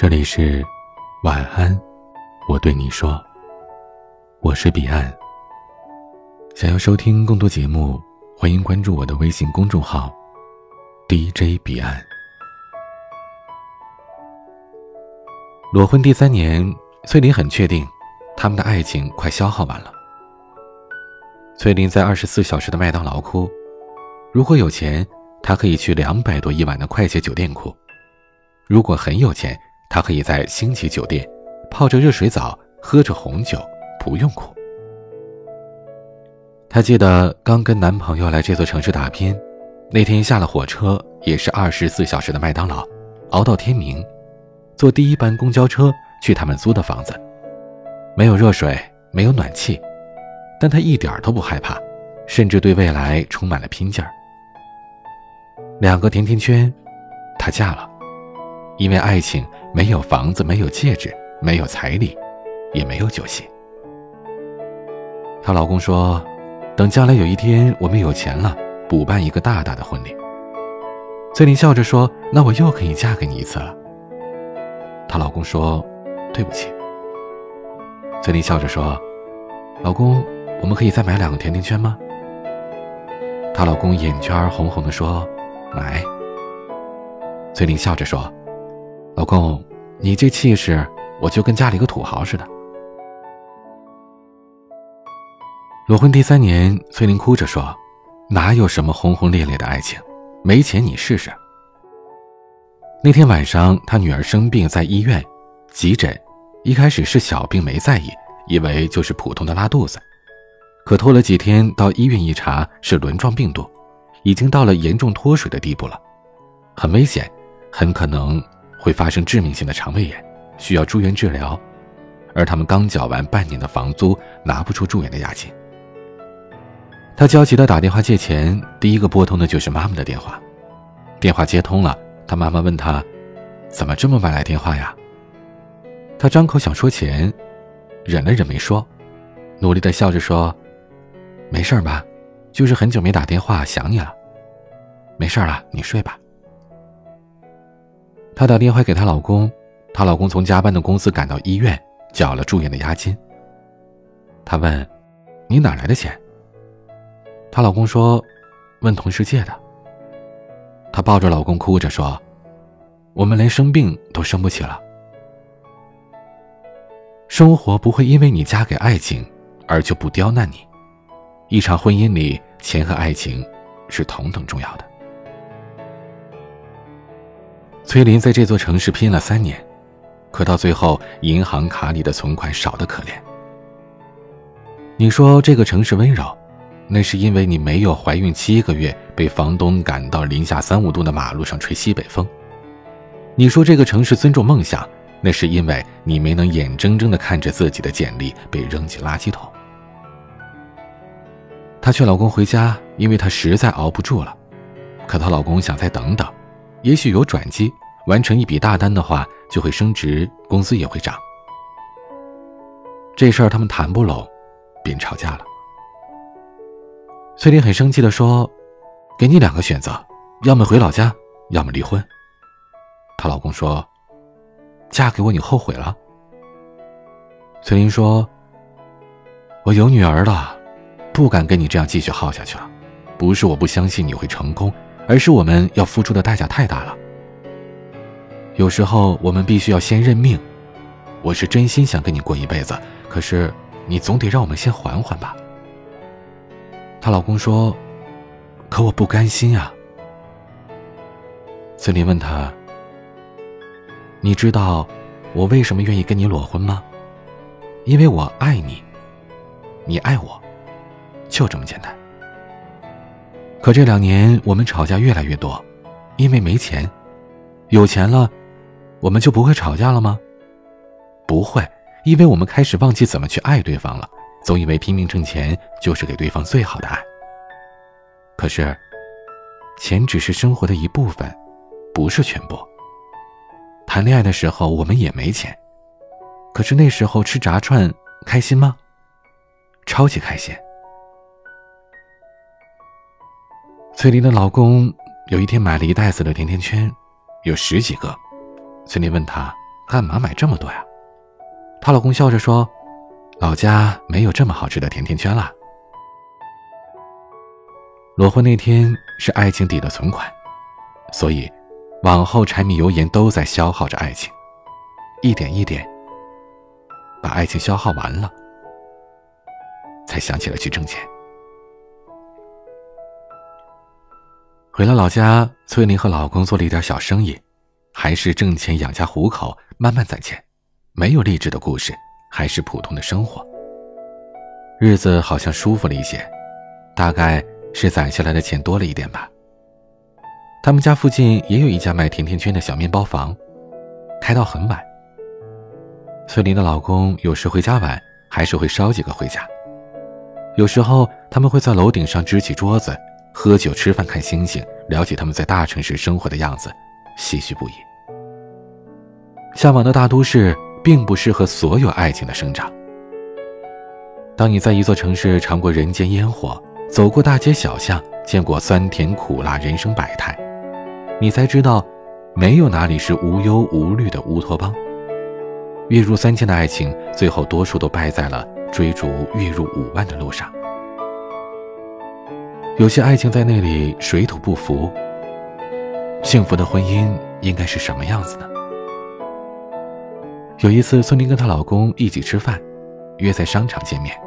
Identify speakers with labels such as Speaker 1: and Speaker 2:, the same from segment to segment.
Speaker 1: 这里是晚安，我对你说，我是彼岸。想要收听更多节目，欢迎关注我的微信公众号 DJ 彼岸。裸婚第三年，翠林很确定，他们的爱情快消耗完了。翠林在二十四小时的麦当劳哭，如果有钱，她可以去两百多一晚的快捷酒店哭；如果很有钱，她可以在星级酒店泡着热水澡，喝着红酒，不用哭。她记得刚跟男朋友来这座城市打拼，那天下了火车也是二十四小时的麦当劳，熬到天明，坐第一班公交车去他们租的房子，没有热水，没有暖气，但她一点都不害怕，甚至对未来充满了拼劲儿。两个甜甜圈，她嫁了，因为爱情。没有房子，没有戒指，没有彩礼，也没有酒席。她老公说：“等将来有一天我们有钱了，补办一个大大的婚礼。”翠玲笑着说：“那我又可以嫁给你一次了。”她老公说：“对不起。”翠玲笑着说：“老公，我们可以再买两个甜甜圈吗？”她老公眼圈红红的说：“买。”翠玲笑着说。老公，你这气势，我就跟家里个土豪似的。裸婚第三年，翠玲哭着说：“哪有什么轰轰烈烈的爱情？没钱你试试。”那天晚上，她女儿生病在医院急诊，一开始是小病没在意，以为就是普通的拉肚子，可拖了几天到医院一查是轮状病毒，已经到了严重脱水的地步了，很危险，很可能。会发生致命性的肠胃炎，需要住院治疗，而他们刚缴完半年的房租，拿不出住院的押金。他焦急地打电话借钱，第一个拨通的就是妈妈的电话。电话接通了，他妈妈问他：“怎么这么晚来电话呀？”他张口想说钱，忍了忍没说，努力地笑着说：“没事吧？就是很久没打电话，想你了。没事了，你睡吧。”她打电话给她老公，她老公从加班的公司赶到医院，缴了住院的押金。她问：“你哪来的钱？”她老公说：“问同事借的。”她抱着老公哭着说：“我们连生病都生不起了。生活不会因为你嫁给爱情而就不刁难你，一场婚姻里，钱和爱情是同等重要的。”崔林在这座城市拼了三年，可到最后，银行卡里的存款少得可怜。你说这个城市温柔，那是因为你没有怀孕七个月被房东赶到零下三五度的马路上吹西北风。你说这个城市尊重梦想，那是因为你没能眼睁睁地看着自己的简历被扔进垃圾桶。她劝老公回家，因为她实在熬不住了，可她老公想再等等。也许有转机，完成一笔大单的话，就会升职，工资也会涨。这事儿他们谈不拢，便吵架了。翠玲很生气的说：“给你两个选择，要么回老家，要么离婚。”她老公说：“嫁给我，你后悔了？”翠玲说：“我有女儿了，不敢跟你这样继续耗下去了。不是我不相信你会成功。”而是我们要付出的代价太大了。有时候我们必须要先认命。我是真心想跟你过一辈子，可是你总得让我们先缓缓吧。她老公说：“可我不甘心啊。”孙林问他：“你知道我为什么愿意跟你裸婚吗？因为我爱你，你爱我，就这么简单。”可这两年我们吵架越来越多，因为没钱。有钱了，我们就不会吵架了吗？不会，因为我们开始忘记怎么去爱对方了，总以为拼命挣钱就是给对方最好的爱。可是，钱只是生活的一部分，不是全部。谈恋爱的时候我们也没钱，可是那时候吃炸串开心吗？超级开心。翠玲的老公有一天买了一袋子的甜甜圈，有十几个。翠玲问他干嘛买这么多呀？”她老公笑着说：“老家没有这么好吃的甜甜圈了。”裸婚那天是爱情底的存款，所以往后柴米油盐都在消耗着爱情，一点一点把爱情消耗完了，才想起了去挣钱。回了老家，翠玲和老公做了一点小生意，还是挣钱养家糊口，慢慢攒钱，没有励志的故事，还是普通的生活。日子好像舒服了一些，大概是攒下来的钱多了一点吧。他们家附近也有一家卖甜甜圈的小面包房，开到很晚。翠玲的老公有时回家晚，还是会捎几个回家。有时候他们会在楼顶上支起桌子。喝酒、吃饭、看星星，了解他们在大城市生活的样子，唏嘘不已。向往的大都市并不适合所有爱情的生长。当你在一座城市尝过人间烟火，走过大街小巷，见过酸甜苦辣人生百态，你才知道，没有哪里是无忧无虑的乌托邦。月入三千的爱情，最后多数都败在了追逐月入五万的路上。有些爱情在那里水土不服。幸福的婚姻应该是什么样子呢？有一次，孙林跟她老公一起吃饭，约在商场见面。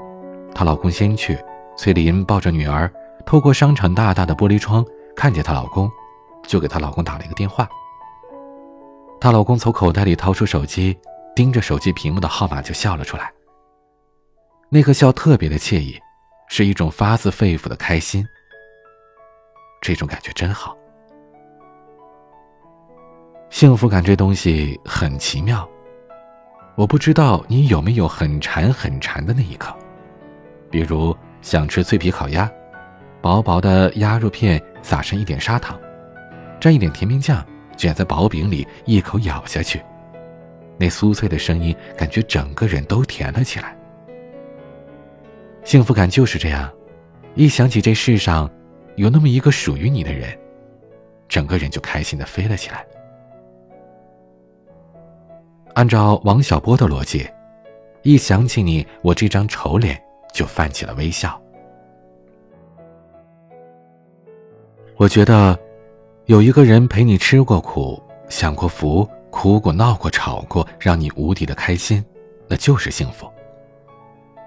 Speaker 1: 她老公先去，翠林抱着女儿，透过商场大大的玻璃窗看见她老公，就给她老公打了一个电话。她老公从口袋里掏出手机，盯着手机屏幕的号码就笑了出来。那个笑特别的惬意，是一种发自肺腑的开心。这种感觉真好，幸福感这东西很奇妙。我不知道你有没有很馋很馋的那一刻，比如想吃脆皮烤鸭，薄薄的鸭肉片撒上一点砂糖，蘸一点甜面酱，卷在薄饼里，一口咬下去，那酥脆的声音，感觉整个人都甜了起来。幸福感就是这样，一想起这世上。有那么一个属于你的人，整个人就开心的飞了起来。按照王小波的逻辑，一想起你，我这张丑脸就泛起了微笑。我觉得，有一个人陪你吃过苦、享过福、哭过、闹过、吵过，让你无敌的开心，那就是幸福。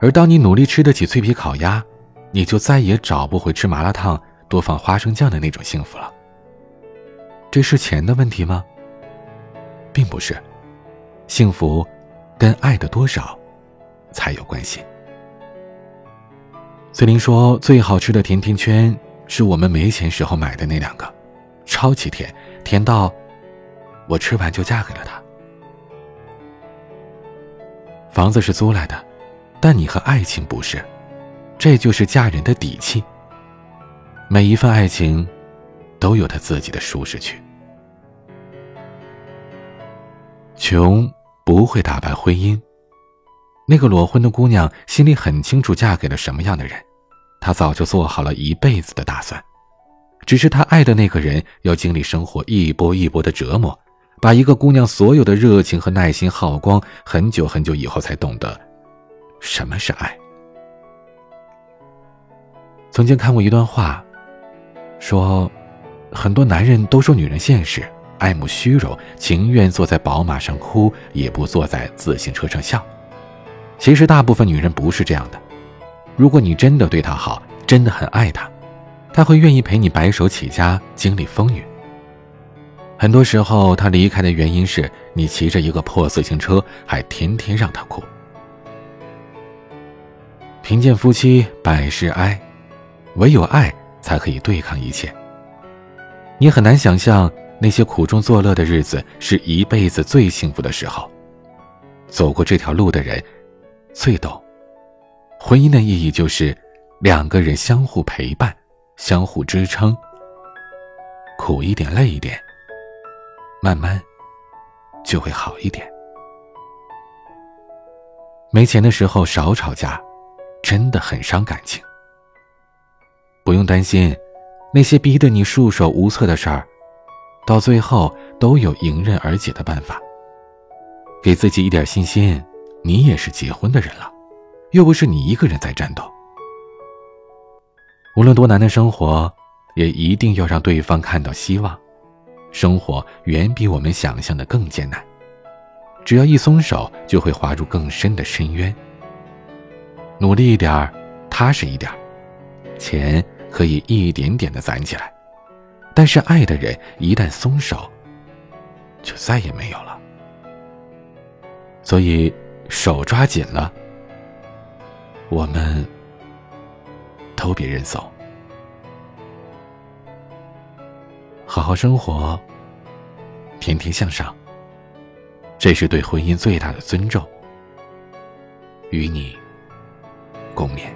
Speaker 1: 而当你努力吃得起脆皮烤鸭，你就再也找不回吃麻辣烫。多放花生酱的那种幸福了。这是钱的问题吗？并不是，幸福跟爱的多少才有关系。翠玲说：“最好吃的甜甜圈是我们没钱时候买的那两个，超级甜，甜到我吃完就嫁给了他。房子是租来的，但你和爱情不是，这就是嫁人的底气。”每一份爱情，都有他自己的舒适区。穷不会打败婚姻。那个裸婚的姑娘心里很清楚，嫁给了什么样的人，她早就做好了一辈子的打算。只是她爱的那个人要经历生活一波一波的折磨，把一个姑娘所有的热情和耐心耗光，很久很久以后才懂得什么是爱。曾经看过一段话。说，很多男人都说女人现实，爱慕虚荣，情愿坐在宝马上哭，也不坐在自行车上笑。其实大部分女人不是这样的。如果你真的对她好，真的很爱她，她会愿意陪你白手起家，经历风雨。很多时候，她离开的原因是你骑着一个破自行车，还天天让她哭。贫贱夫妻百事哀，唯有爱。才可以对抗一切。你很难想象那些苦中作乐的日子是一辈子最幸福的时候。走过这条路的人，最懂。婚姻的意义就是两个人相互陪伴，相互支撑。苦一点，累一点，慢慢就会好一点。没钱的时候少吵架，真的很伤感情。不用担心，那些逼得你束手无策的事儿，到最后都有迎刃而解的办法。给自己一点信心，你也是结婚的人了，又不是你一个人在战斗。无论多难的生活，也一定要让对方看到希望。生活远比我们想象的更艰难，只要一松手，就会滑入更深的深渊。努力一点儿，踏实一点儿，钱可以一点点的攒起来，但是爱的人一旦松手，就再也没有了。所以，手抓紧了，我们。都别认怂，好好生活，天天向上，这是对婚姻最大的尊重。与你共勉。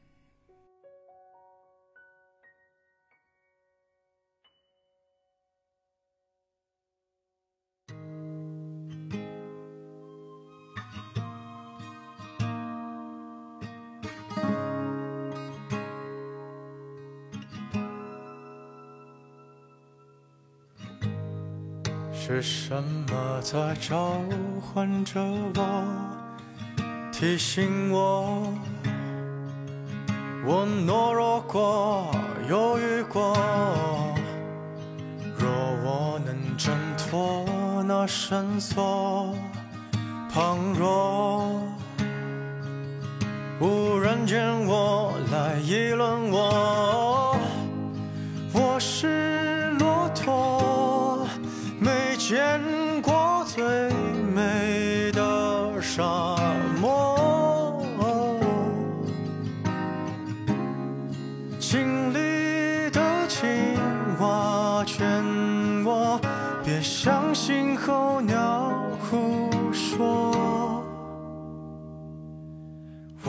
Speaker 2: 是什么在召唤着我，提醒我，我懦弱过，犹豫过。若我能挣脱那绳索，倘若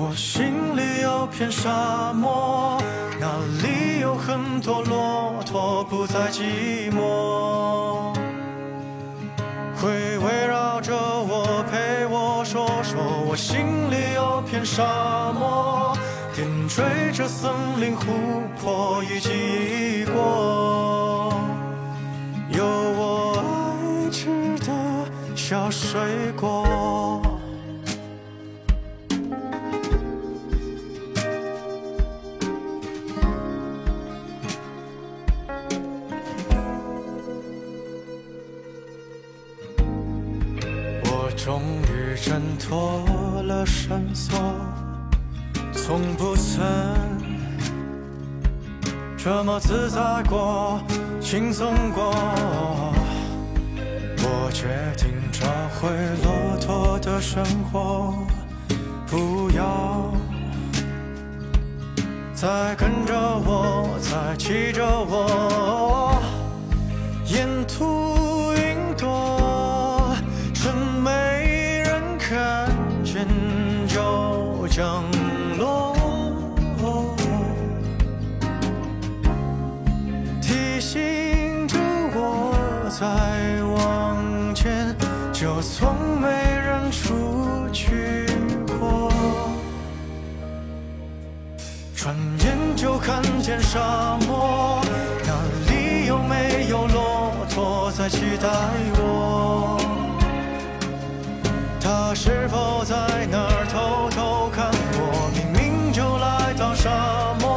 Speaker 2: 我心里有片沙漠，那里有很多骆驼，不再寂寞。会围绕着我，陪我说说，我心里有片沙漠，点缀着森林、湖泊与记忆过，有我爱吃的小水果。挣脱了绳索，从不曾这么自在过、轻松过。我决定找回骆驼的生活，不要再跟着我，再骑着我，沿途降落，提醒着我再往前，就从没人出去过。转眼就看见沙漠，那里有没有骆驼在期待我？他是否在那儿沙漠，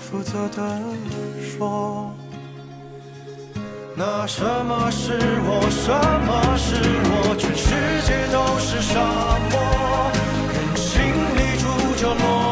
Speaker 2: 负责的说。那什么是我？什么是我？全世界都是沙漠，人心里住着骆